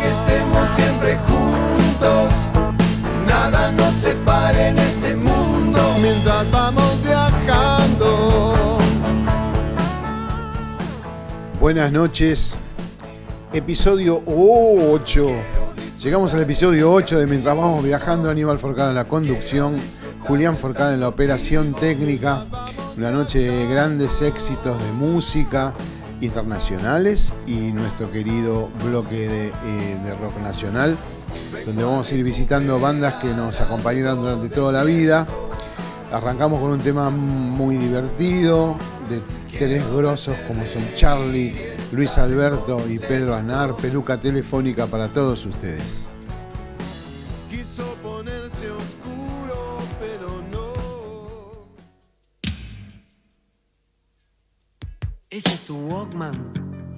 que estemos siempre juntos. Nada nos separe en este mundo mientras vamos viajando. Buenas noches, episodio 8. Llegamos al episodio 8 de Mientras vamos viajando, Aníbal Forcada en la conducción, Julián Forcada en la operación técnica, una noche de grandes éxitos de música, internacionales y nuestro querido bloque eh, de, rock nacional, donde vamos a ir visitando bandas que nos acompañaron durante toda la vida. Arrancamos con un tema muy divertido, de tres grosos como son Charlie, Luis Alberto y Pedro Anar peluca telefónica para todos ustedes. Ese es tu Walkman.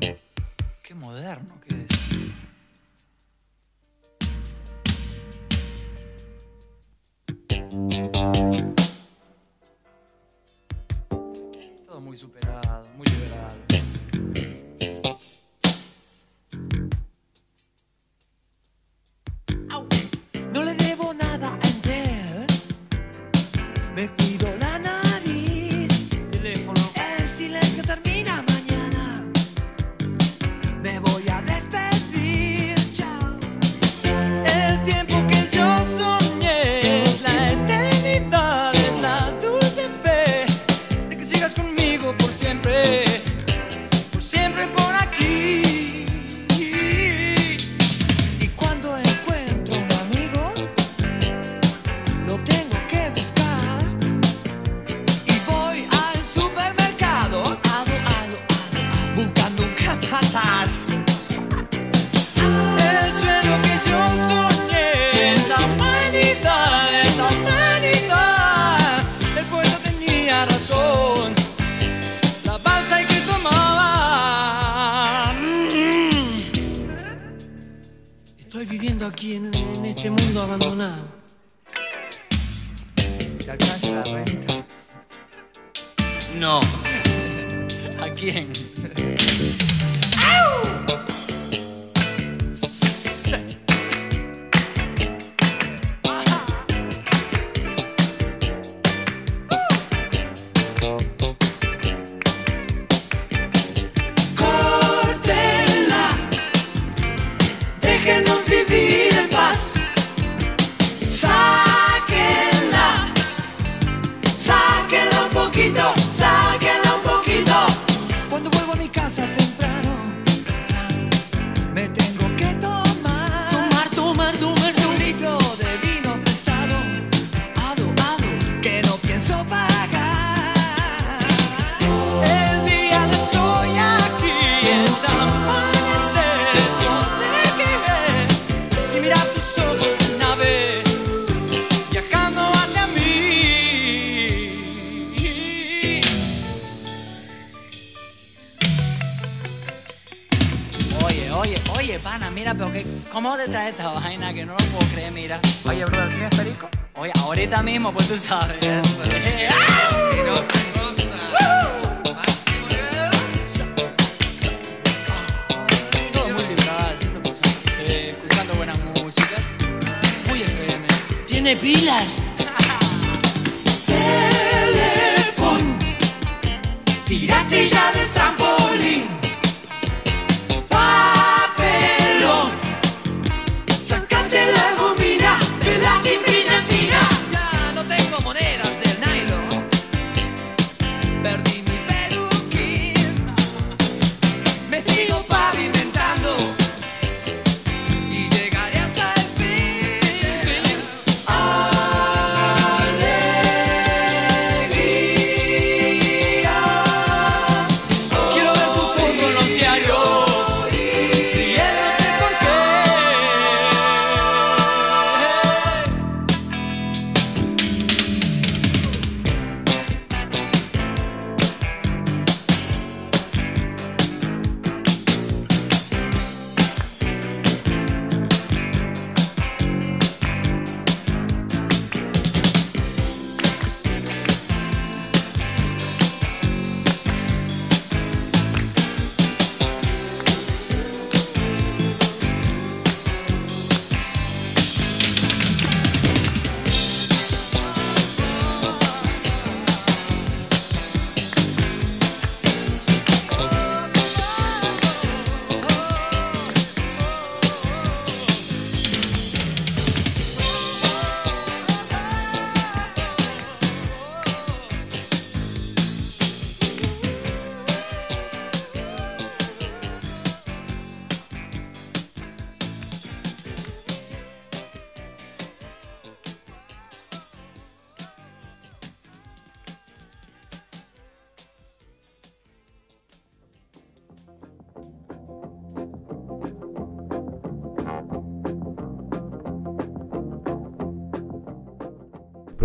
Qué moderno que es.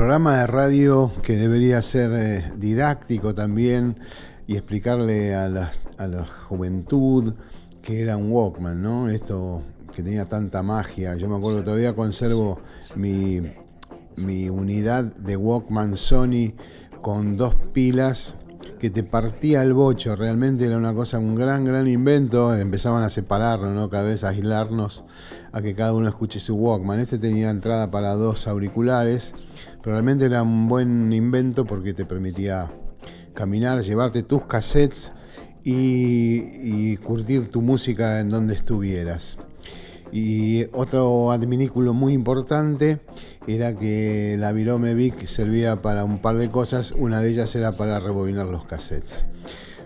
Programa de radio que debería ser eh, didáctico también y explicarle a la, a la juventud que era un Walkman, ¿no? Esto que tenía tanta magia. Yo me acuerdo todavía conservo mi, mi unidad de Walkman Sony con dos pilas que te partía el bocho. Realmente era una cosa, un gran, gran invento. Empezaban a separarnos, ¿no? Cada vez a aislarnos a que cada uno escuche su Walkman. Este tenía entrada para dos auriculares. Pero realmente era un buen invento porque te permitía caminar, llevarte tus cassettes y, curtir tu música en donde estuvieras. Y otro adminículo muy importante era que la Virome Vic servía para un par de cosas, una de ellas era para rebobinar los cassettes.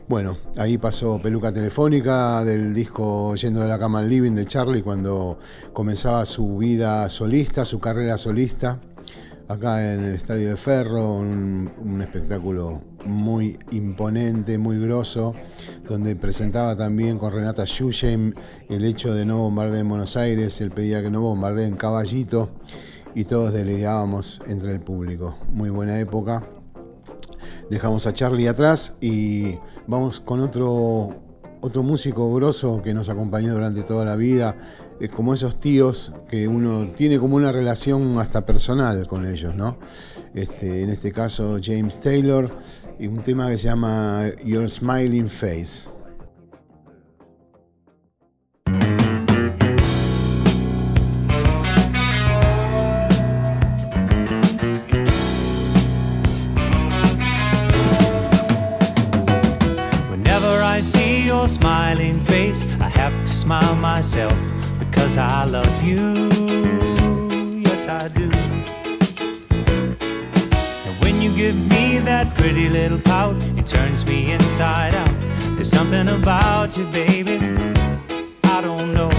Bueno, ahí pasó Peluca Telefónica del disco Yendo de la cama al living de Charlie cuando comenzaba su vida solista, su carrera solista acá en el Estadio de Ferro, un, espectáculo muy imponente, muy grosso, donde presentaba también con Renata Schusheim el hecho de no bombardear en Buenos Aires, él pedía que no bombardeen en Caballito y todos delirábamos entre el público. Muy buena época. Dejamos a Charlie atrás y vamos con otro otro músico grosso que nos acompañó durante toda la vida, eh, como esos tíos que uno tiene como una relación hasta personal con ellos, ¿no? Este, en este caso James Taylor y un tema que se llama Your Smiling Face. Whenever I see your smiling face, I have to smile myself because I love you. Yes, I do. And when you give me that pretty little pout, it turns me inside out. There's something about you, baby. I don't know.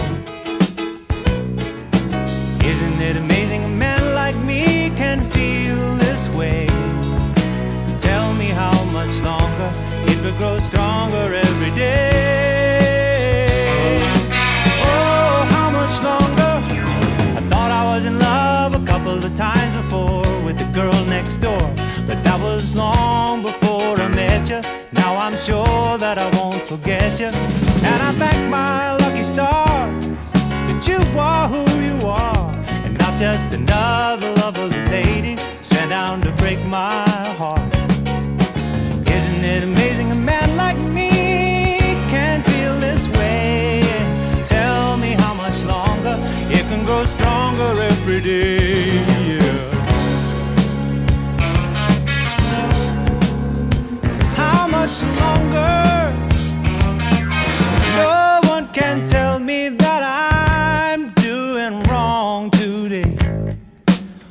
Isn't it amazing a man like me can feel this way? Tell me how much longer it will grow stronger every day. With the girl next door, but that was long before I met you. Now I'm sure that I won't forget you, and I thank my lucky stars that you are who you are, and not just another lovely lady sent down to break my heart. Isn't it amazing a man like me can feel this way? Tell me how much longer it can grow stronger every day. Much longer? No one can tell me that I'm doing wrong today.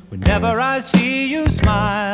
Whenever I see you smile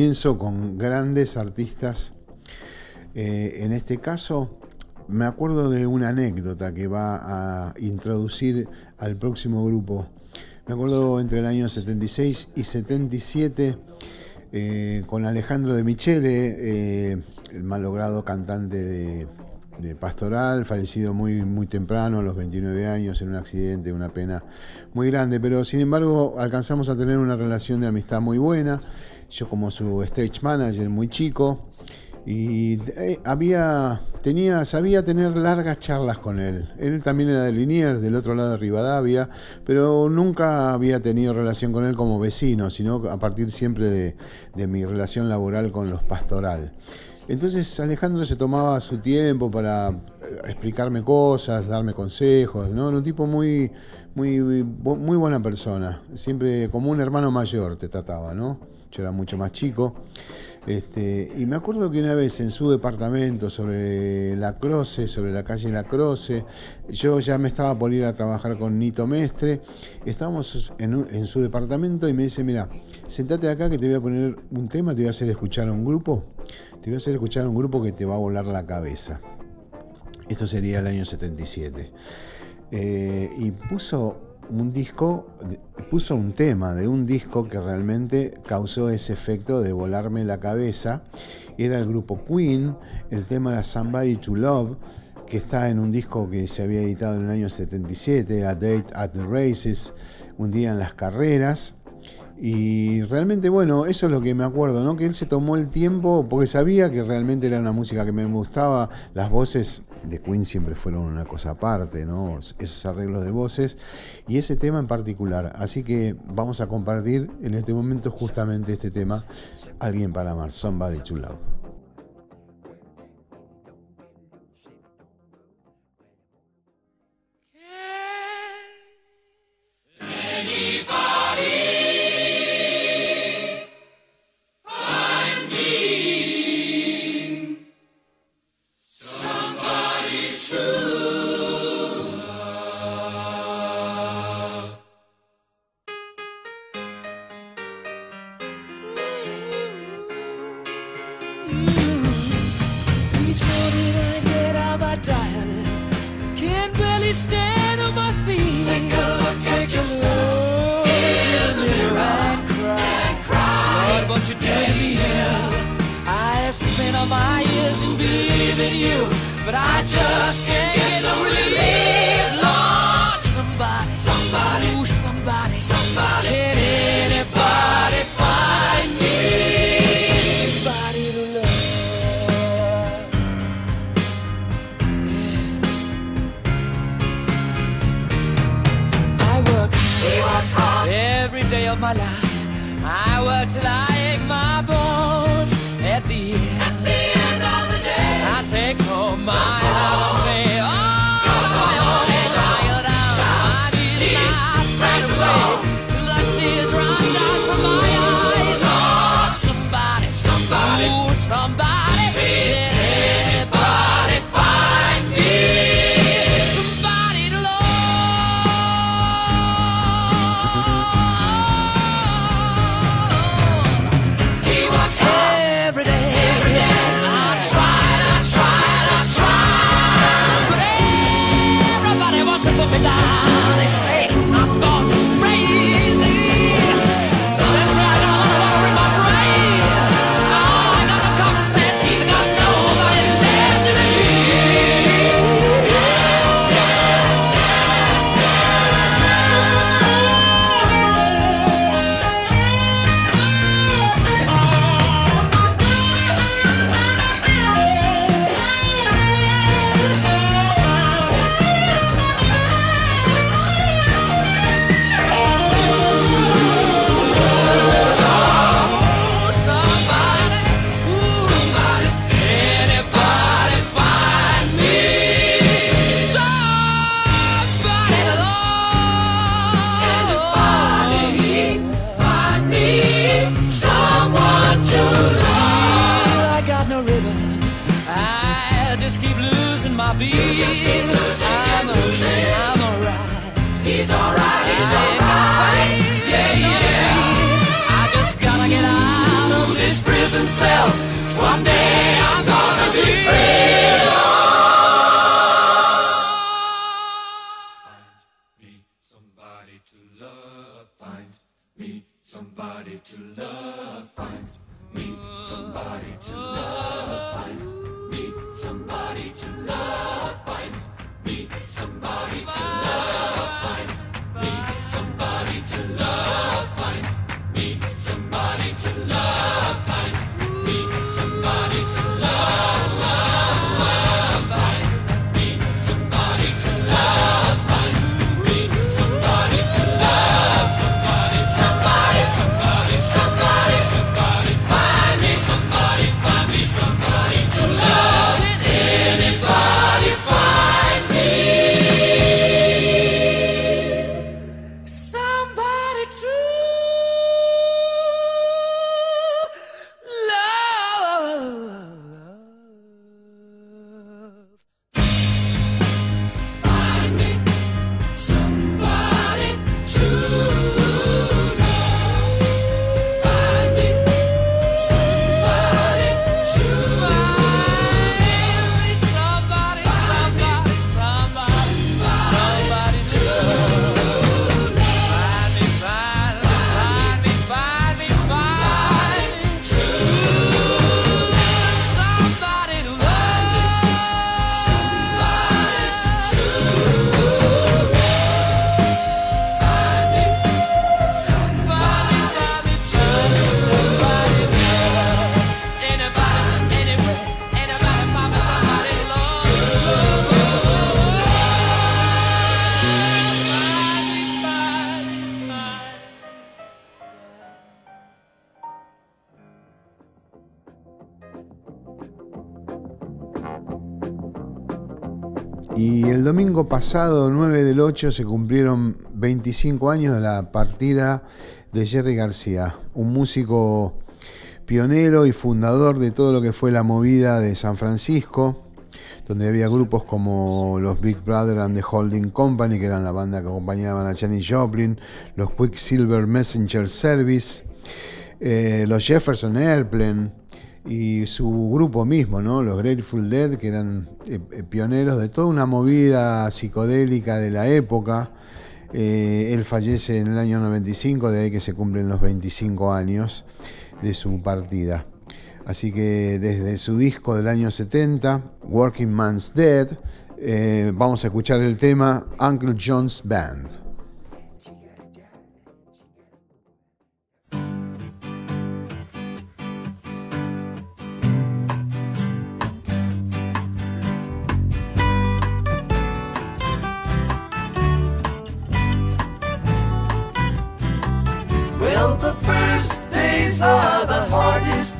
comienzo con grandes artistas. Eh, en este caso, me acuerdo de una anécdota que va a introducir al próximo grupo. Me acuerdo entre el año 76 y 77 eh, con Alejandro de Michele, eh, el malogrado cantante de, de Pastoral, fallecido muy, muy temprano, a los 29 años, en un accidente, una pena muy grande, pero sin embargo alcanzamos a tener una relación de amistad muy buena. Yo como su stage manager muy chico. Y eh, había, tenía, sabía tener largas charlas con él. Él también era de Liniers, del otro lado de Rivadavia, pero nunca había tenido relación con él como vecino, sino a partir siempre de, de mi relación laboral con los pastoral. Entonces Alejandro se tomaba su tiempo para eh, explicarme cosas, darme consejos, ¿no? Era un tipo muy, muy, muy buena persona, siempre como un hermano mayor te trataba, ¿no? Yo era mucho más chico. Este, y me acuerdo que una vez en su departamento sobre la Croce, sobre la calle La Croce, yo ya me estaba por ir a trabajar con Nito Mestre, estábamos en, en su departamento y me dice, mira, sentate acá que te voy a poner un tema, te voy a hacer escuchar a un grupo, te voy a hacer escuchar a un grupo que te va a volar la cabeza. Esto sería el año 77. Eh, y puso un disco, puso un tema de un disco que realmente causó ese efecto de volarme la cabeza. Era el grupo Queen, el tema era Somebody to Love, que está en un disco que se había editado en el año 77, A Date at the Races, un día en las carreras. Y realmente, bueno, eso es lo que me acuerdo, ¿no? Que él se tomó el tiempo porque sabía que realmente era una música que me gustaba. Las voces de Queen siempre fueron una cosa aparte, ¿no? Esos arreglos de voces y ese tema en particular. Así que vamos a compartir en este momento justamente este tema, Alguien para amar, Somebody to Love. Stand on my feet. Take a look Take a look in the mirror and cry. Lord, what you doing to me here? I have spent all my years in believing you, but I just can't get no relief. Domingo pasado, 9 del 8, se cumplieron 25 años de la partida de Jerry García, un músico pionero y fundador de todo lo que fue la movida de San Francisco, donde había grupos como los Big Brother and the Holding Company, que eran la banda que acompañaban a Janis Joplin, los Quicksilver Messenger Service, eh, los Jefferson Airplane y su grupo mismo, ¿no? los Grateful Dead, que eran eh, eh, pioneros de toda una movida psicodélica de la época. Eh, él fallece en el año 95, de ahí que se cumplen los 25 años de su partida. Así que desde su disco del año 70, Working Man's Dead, vamos a escuchar el tema Uncle John's Band.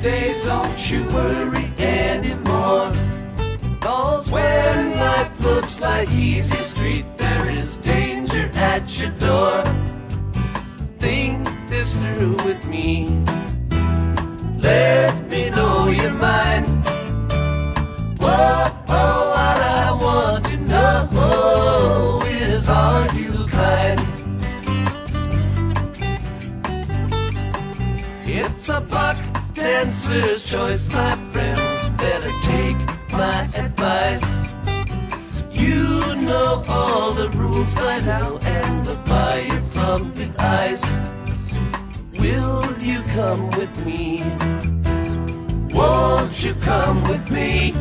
Days, don't you worry anymore. Cause when life looks like easy street, there is danger at your door. Think this through with me. Let dancer's choice, my friends. Better take my advice. You know all the rules by now and the fire from the ice. Will you come with me? Won't you come with me?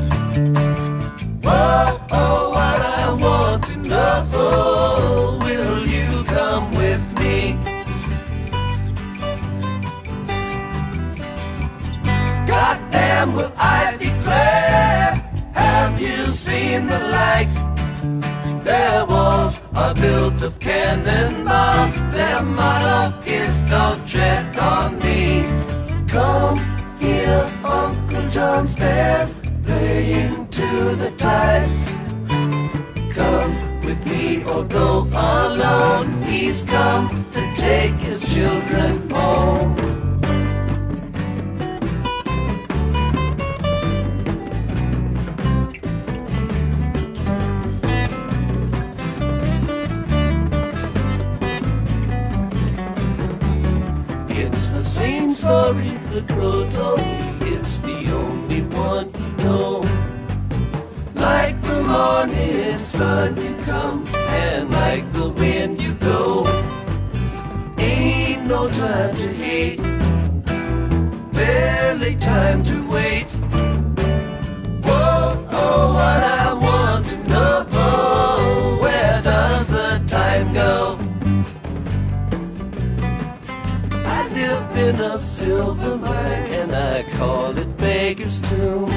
Whoa, oh, what I want to know. Goddamn, will I declare? Have you seen the light? Their walls are built of cannonballs. Their motto is don't tread on me. Come here, Uncle John's band, playing to the tide. Come with me or go alone. He's come to take his children home. Same story the crow told—it's the only one you know. Like the morning sun you come, and like the wind you go. Ain't no time to hate, barely time to wait. Call it Beggar's Tomb.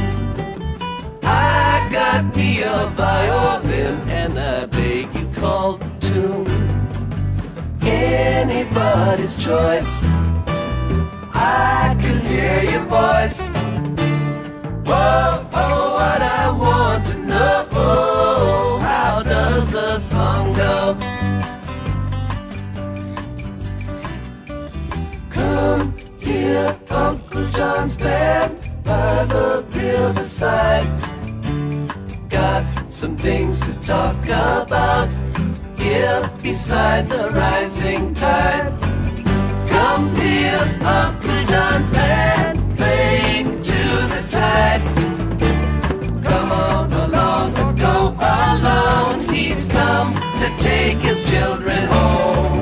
I got me a violin and I beg you call the tune. Anybody's choice. I can hear your voice. Whoa, oh, what I want to know. Oh, How does the song go? Come here, John's band by the riverside. Got some things to talk about here beside the rising tide. Come here, Uncle John's band playing to the tide. Come on along go alone. He's come to take his children home.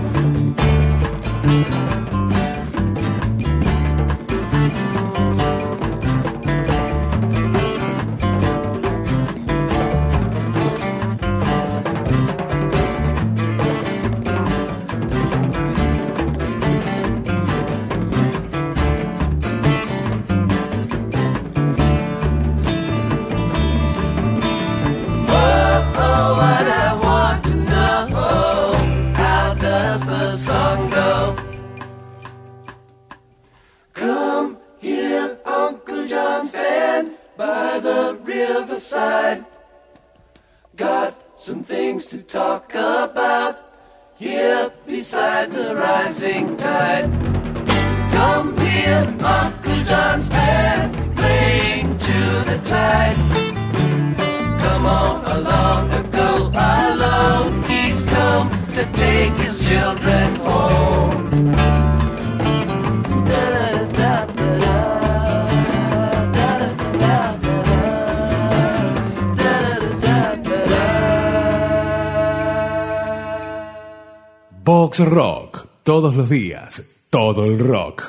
Rock. Todos los días. Todo el rock.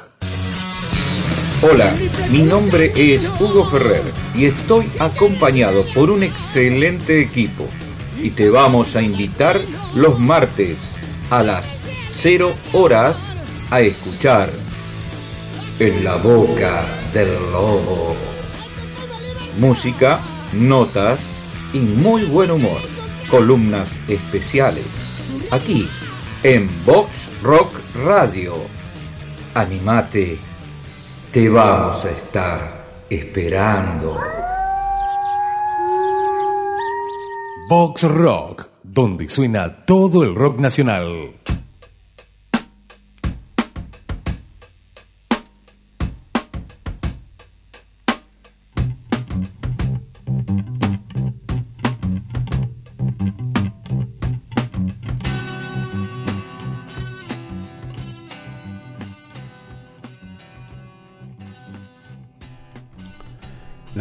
Hola, mi nombre es Hugo Ferrer y estoy acompañado por un excelente equipo. Y te vamos a invitar los martes a las 0 horas a escuchar En la boca del lobo. Música, notas y muy buen humor. Columnas especiales. Aquí en Box Rock Radio. Animate, te vamos a estar esperando. Box Rock, donde suena todo el rock nacional.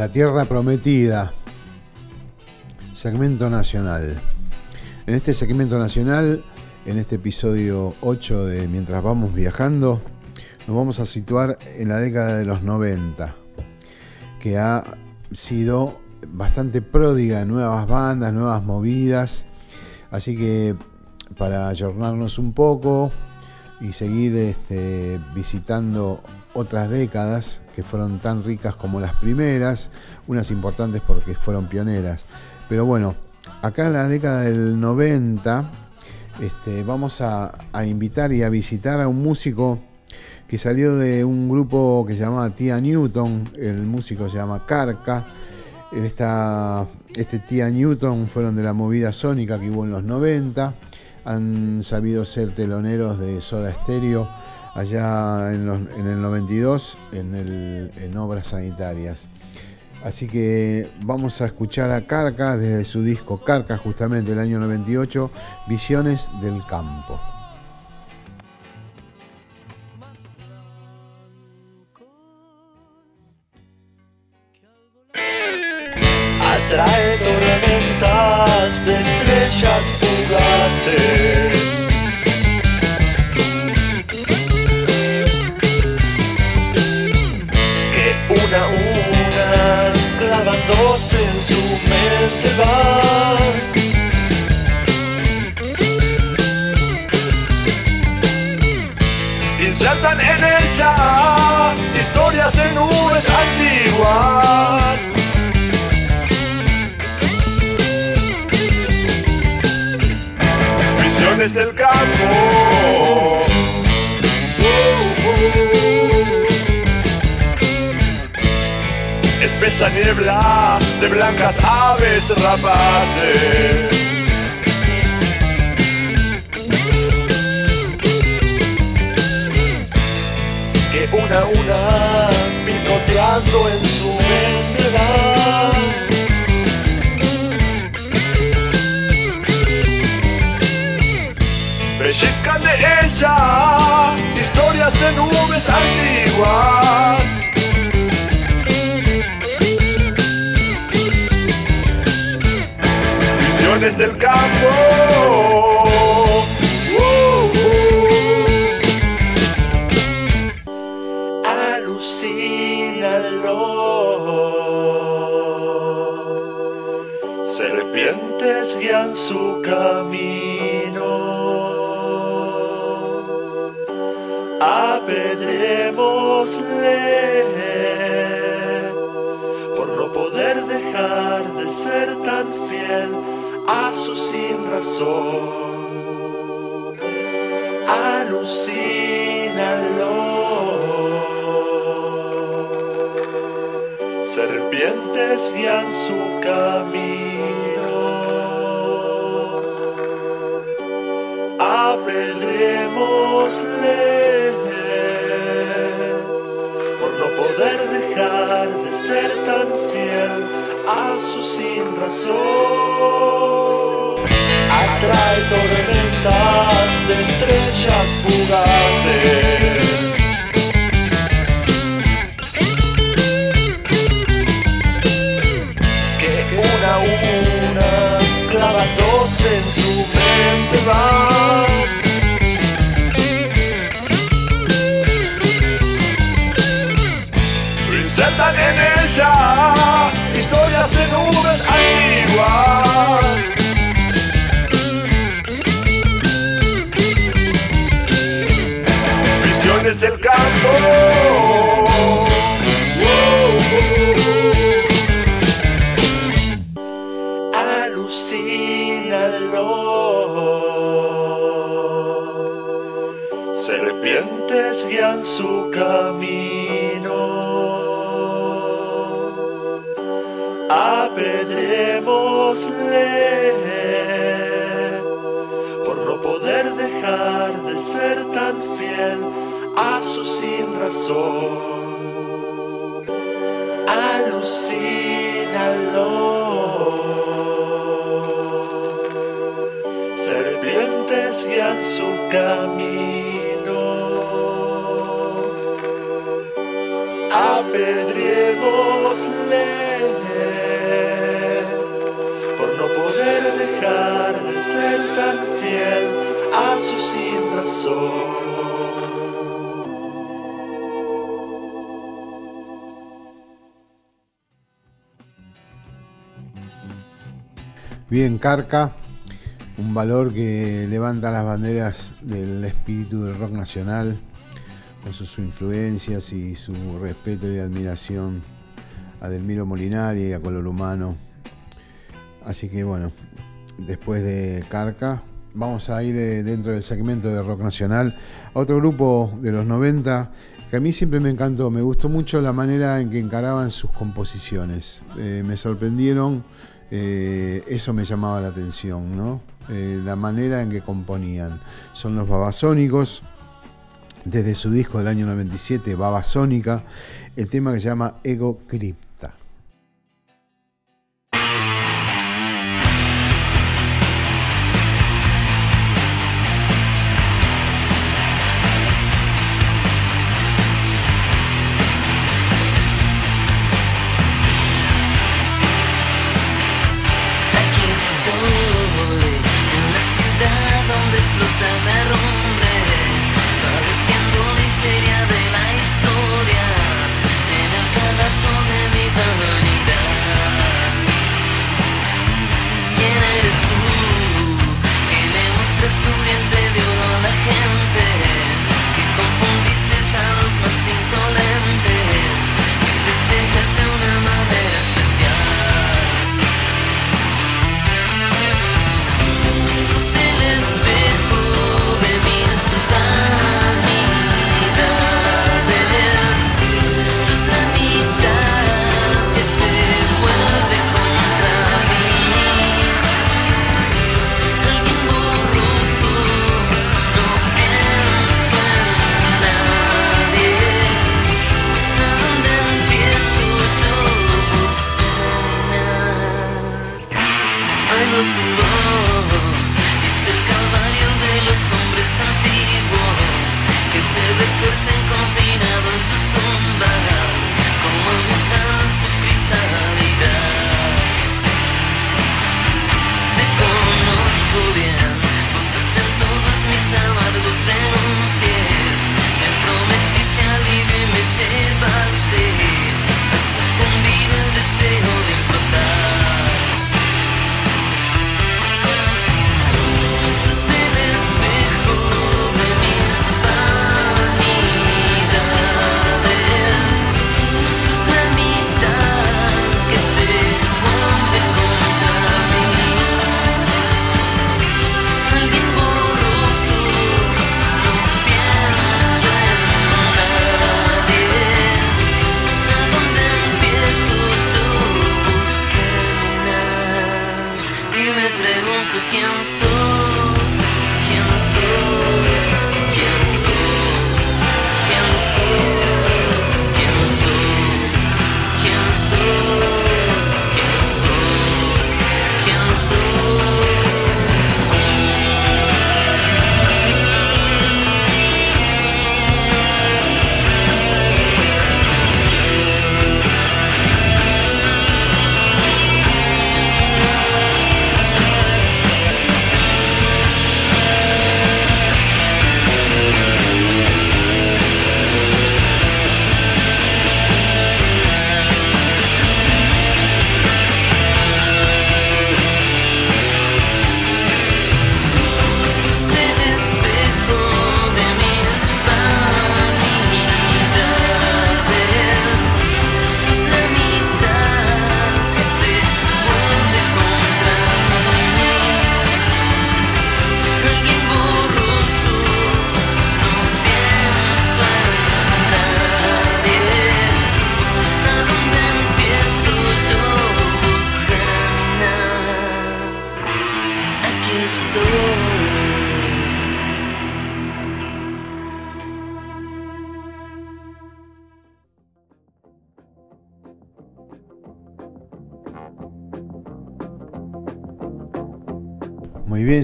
La Tierra Prometida. Segmento nacional. En este segmento nacional, en este episodio 8 de Mientras vamos viajando, nos vamos a situar en la década de los 90, que ha sido bastante pródiga en nuevas bandas, nuevas movidas. Así que para ayornarnos un poco y seguir este, visitando otras décadas que fueron tan ricas como las primeras, unas importantes porque fueron pioneras. Pero bueno, acá en la década del 90 este, vamos a, invitar y a visitar a un músico que salió de un grupo que se llamaba Tia Newton, el músico se llama Carca. Esta, este Tia Newton fueron de la movida sónica que hubo en los 90, han sabido ser teloneros de Soda Stereo allá en, los- en el 92 en, obras sanitarias. Así que vamos a escuchar a Carca desde su disco Carca, justamente el año 98, Visiones del Campo. Atrae tormentas de estrellas fugaces. Clavándose en su mente van. Insertan en ella historias de nubes antiguas. Visiones del campo. Espesa niebla de blancas aves rapaces. Que una a una picoteando en su mente. Pellizcan de ella historias de nubes antiguas. Visiones del campo. Razón. Alucínalo. Serpientes guían su camino. apedrémosle por no poder dejar de ser tan fiel a su sin razón. Atrae tormentas de estrellas fugaces. que una una clavándose en su mente va. Insertan en ella historias de nubes antiguas. Razón. Alucínalo. Serpientes guían su camino. Apedrémosle por no poder dejar de ser tan fiel a su sin. Bien, Carca, un valor que levanta las banderas del espíritu del rock nacional, con sus influencias y su respeto y admiración a Delmiro Molinari y a Color Humano. Así que bueno, después de Carca, vamos a ir eh, dentro del segmento de rock nacional a otro grupo de los 90 que a mí siempre me encantó, me gustó mucho la manera en que encaraban sus composiciones. Eh, me sorprendieron, eh, eso me llamaba la atención, ¿no? Eh, la manera en que componían. Son los babasónicos, desde su disco del año 97, Babasónica, el tema que se llama Ego Crypta.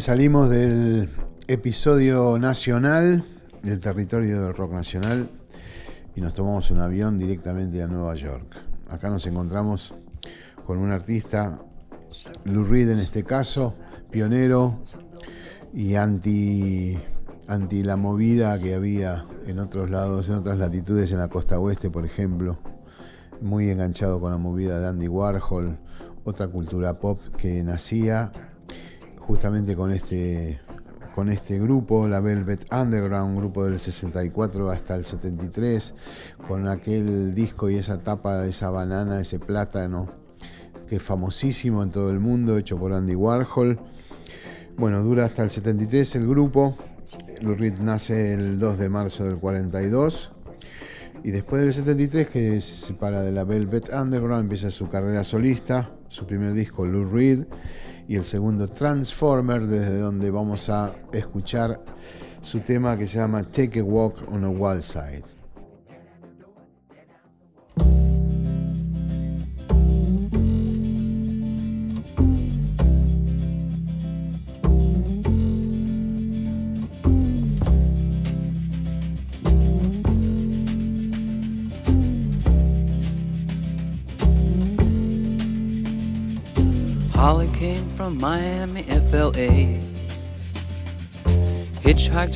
Salimos del episodio nacional, del territorio del rock nacional, y nos tomamos un avión directamente a Nueva York. Acá nos encontramos con un artista, Lou Reed en este caso, pionero y anti, anti la movida que había en otros lados, en otras latitudes, en la costa oeste, por ejemplo. Muy enganchado con la movida de Andy Warhol, otra cultura pop que nacía justamente con este, con este grupo, la Velvet Underground, un grupo del 64 hasta el 73, con aquel disco y esa tapa esa banana, ese plátano, que es famosísimo en todo el mundo, hecho por Andy Warhol. Bueno, dura hasta el 73 el grupo. Lou Reed nace el 2 de marzo del 42. Y después del 73, que se separa de la Velvet Underground, empieza su carrera solista, su primer disco, Lou Reed, y el segundo, Transformer, desde donde vamos a escuchar su tema que se llama Take a Walk on a Wild Side.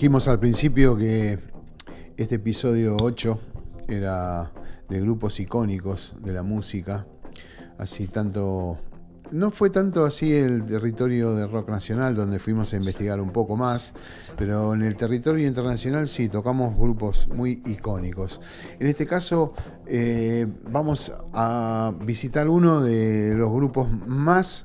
dijimos al principio que este episodio 8 era de grupos icónicos de la música. Así tanto. No fue tanto así el territorio de rock nacional, donde fuimos a investigar un poco más, pero en el territorio internacional sí tocamos grupos muy icónicos. En este caso, eh, vamos a visitar uno de los grupos más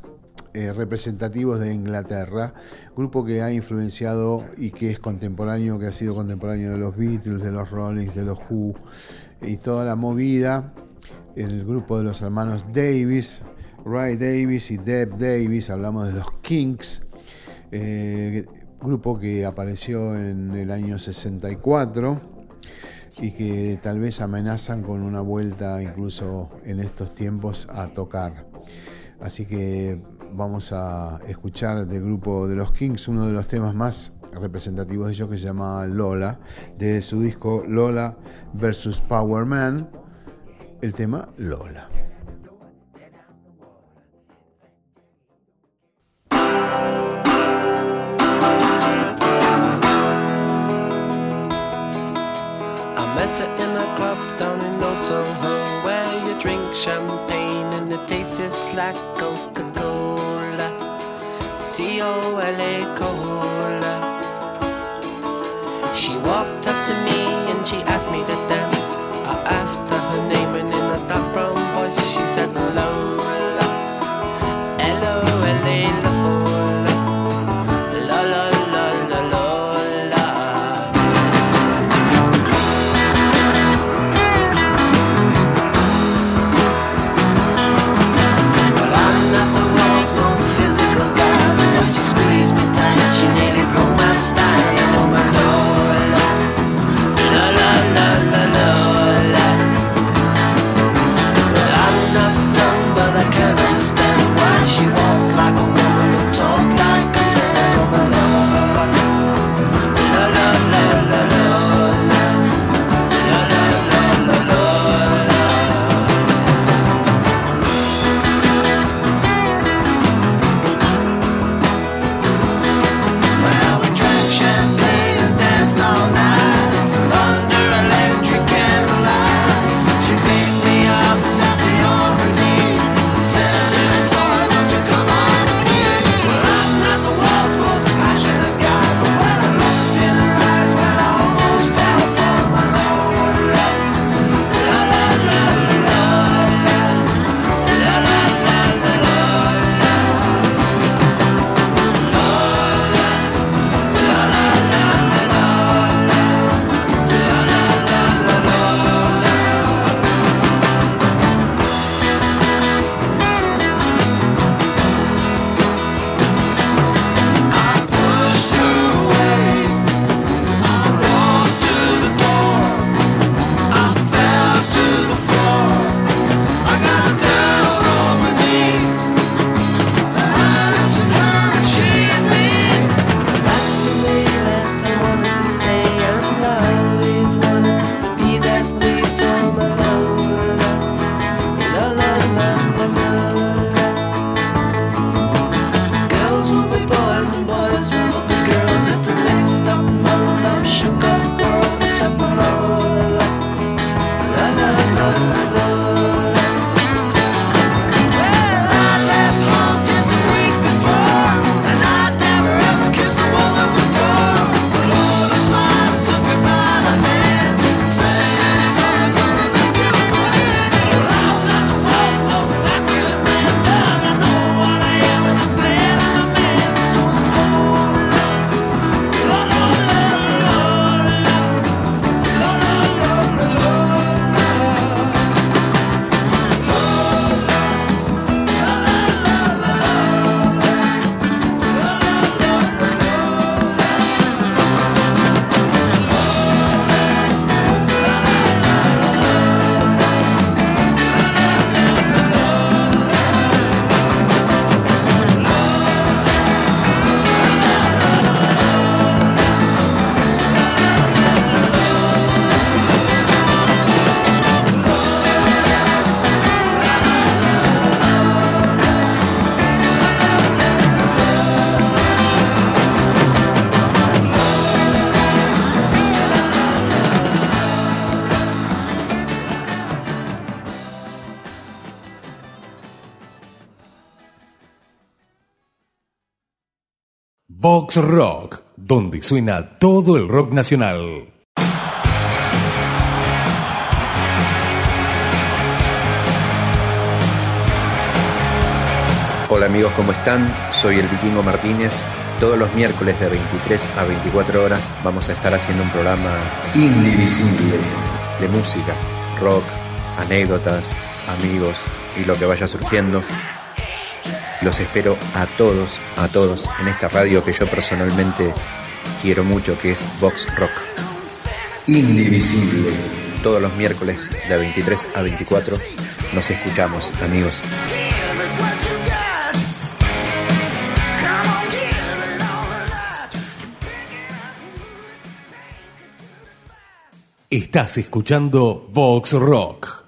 eh, representativos de Inglaterra, grupo que ha influenciado y que es contemporáneo, que ha sido contemporáneo de los Beatles, de los Rollins, de los Who y toda la movida. El grupo de los hermanos Davis, Ray Davis y Deb Davis, hablamos de los Kinks, eh, grupo que apareció en el año 64 y que tal vez amenazan con una vuelta incluso en estos tiempos a tocar. Así que vamos a escuchar del grupo de los Kings uno de los temas más representativos de ellos que se llama Lola, de su disco Lola vs. Power Man, el tema Lola. Where you drink champagne and tastes like. C-O-L-A Cola. She walked up to me and she asked me to Rock, donde suena todo el rock nacional. Hola amigos, ¿cómo están? Soy el Vikingo Martínez. Todos los miércoles de 23 a 24 horas vamos a estar haciendo un programa indivisible de música, rock, anécdotas, amigos y lo que vaya surgiendo. Los espero a todos, a todos en esta radio que yo personalmente quiero mucho, que es Vox Rock. Indivisible. Todos los miércoles de 23 a 24 nos escuchamos, amigos. Estás escuchando Vox Rock.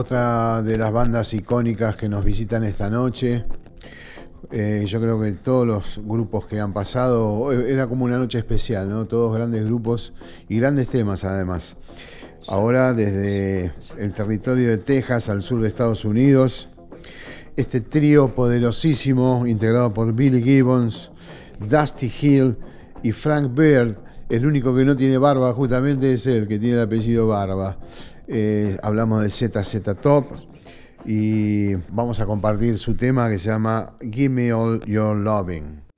Otra de las bandas icónicas que nos visitan esta noche. Eh, yo creo que todos los grupos que han pasado, eh, era como una noche especial, ¿no? Todos grandes grupos y grandes temas además. Ahora desde el territorio de Texas al sur de Estados Unidos, este trío poderosísimo integrado por Billy Gibbons, Dusty Hill y Frank Bird, el único que no tiene barba justamente es el que tiene el apellido Barba. Eh, hablamos de ZZ Top y vamos a compartir su tema que se llama Give Me All Your Loving.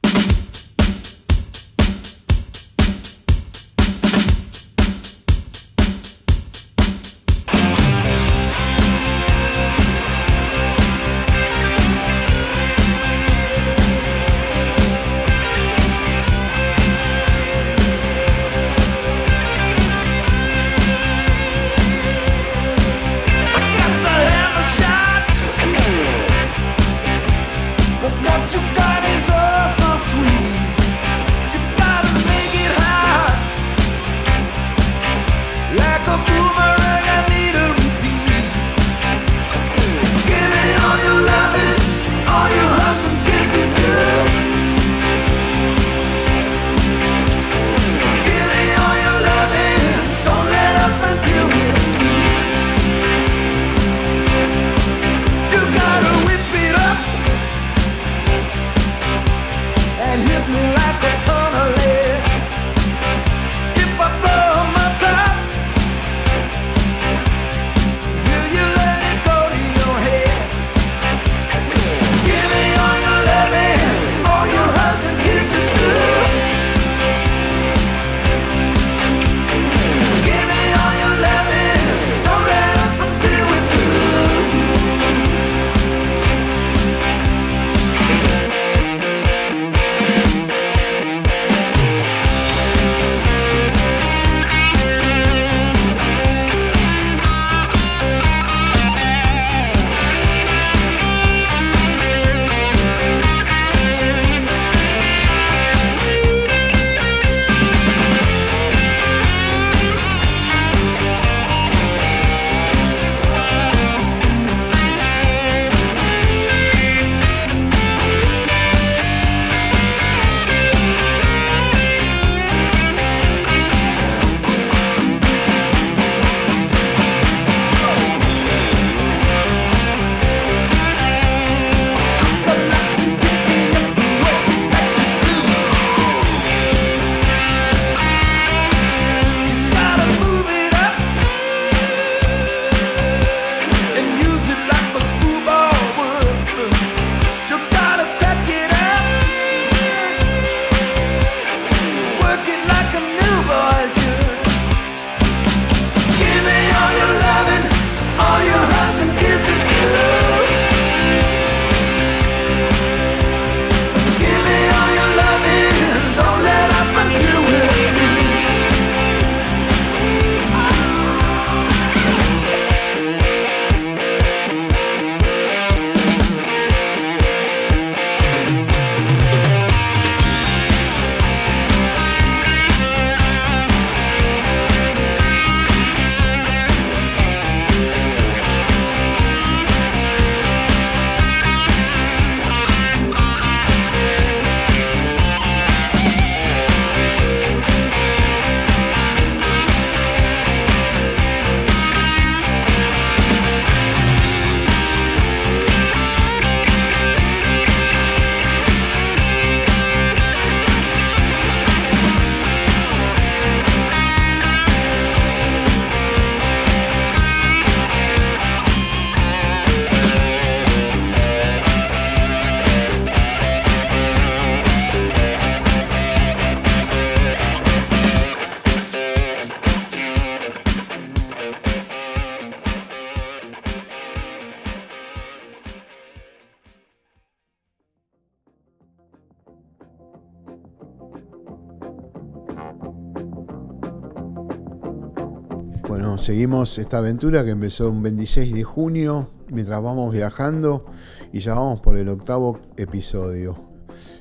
Seguimos esta aventura que empezó un 26 de junio mientras vamos viajando y ya vamos por el octavo episodio.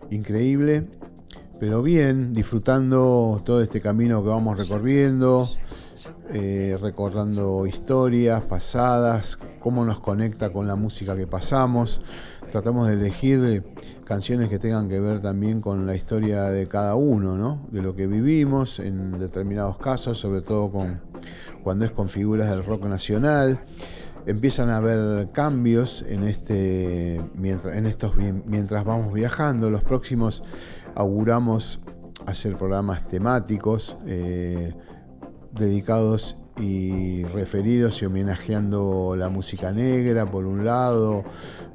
Increíble, pero bien, disfrutando todo este camino que vamos recorriendo, eh, recordando historias pasadas, cómo nos conecta con la música que pasamos. Tratamos de elegir canciones que tengan que ver también con la historia de cada uno, ¿no? de lo que vivimos en determinados casos, sobre todo con, cuando es con figuras del rock nacional. Empiezan a haber cambios en, este, mientras, en estos, mientras vamos viajando. Los próximos auguramos hacer programas temáticos eh, dedicados y referidos y homenajeando la música negra por un lado,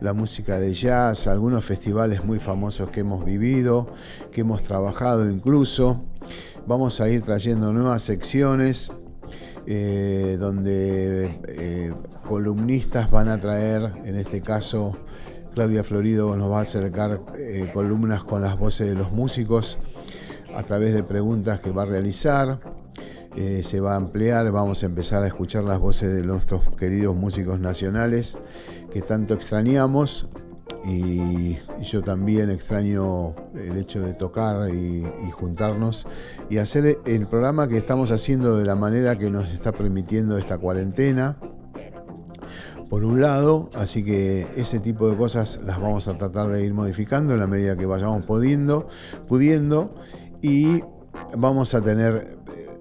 la música de jazz, algunos festivales muy famosos que hemos vivido, que hemos trabajado incluso. Vamos a ir trayendo nuevas secciones eh, donde eh, columnistas van a traer, en este caso Claudia Florido nos va a acercar eh, columnas con las voces de los músicos a través de preguntas que va a realizar. Se va a ampliar, vamos a empezar a escuchar las voces de nuestros queridos músicos nacionales que tanto extrañamos y, yo también extraño el hecho de tocar y, juntarnos y hacer el programa que estamos haciendo de la manera que nos está permitiendo esta cuarentena. Por un lado, así que ese tipo de cosas las vamos a tratar de ir modificando en la medida que vayamos pudiendo, pudiendo y vamos a tener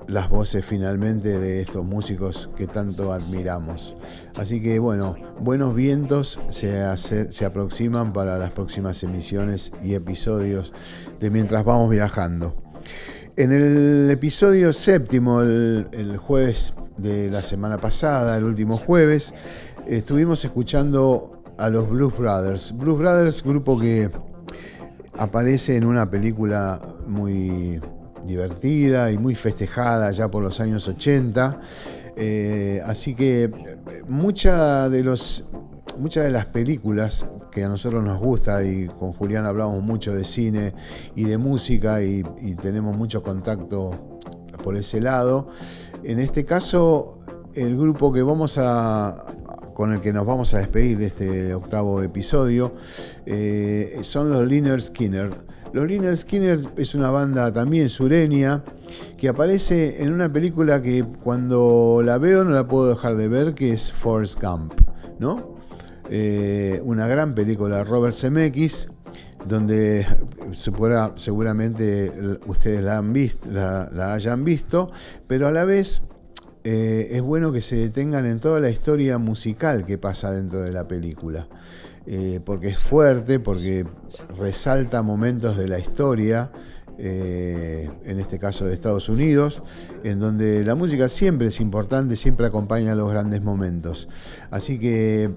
las voces finalmente de estos músicos que tanto admiramos. Así que bueno, buenos vientos se, se aproximan para las próximas emisiones y episodios de Mientras vamos viajando. En el episodio séptimo, el, el jueves de la semana pasada, el último jueves, estuvimos escuchando a los Blues Brothers. Blues Brothers, grupo que aparece en una película muy divertida y muy festejada ya por los años 80. Eh, así que eh, mucha de los, muchas de las películas que a nosotros nos gusta y con Julián hablamos mucho de cine y de música y, tenemos mucho contacto por ese lado. En este caso, el grupo que vamos a, con el que nos vamos a despedir de este octavo episodio eh, son los Liner Skinner. Los Skinner es una banda también sureña que aparece en una película que cuando la veo no la puedo dejar de ver, que es Forrest Gump, ¿no? Eh, una gran película Robert Zemeckis, donde seguramente ustedes la, hayan visto, pero a la vez eh, es bueno que se detengan en toda la historia musical que pasa dentro de la película. Eh, porque es fuerte, porque resalta momentos de la historia, eh, en este caso de Estados Unidos, en donde la música siempre es importante, siempre acompaña los grandes momentos. Así que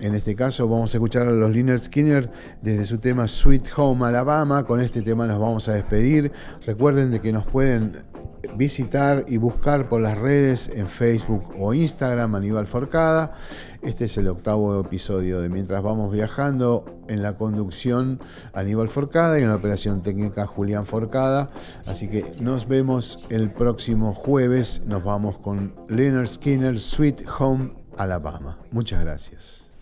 en este caso vamos a escuchar a los Lynyrd Skinner desde su tema Sweet Home Alabama. Con este tema nos vamos a despedir. Recuerden de que nos pueden visitar y buscar por las redes en Facebook o Instagram Aníbal Forcada. Este es el octavo episodio de Mientras vamos viajando en la conducción Aníbal Forcada y en la operación técnica Julián Forcada. Así que nos vemos el próximo jueves. Nos vamos con Leonard Skinner, Sweet Home, Alabama. Muchas gracias.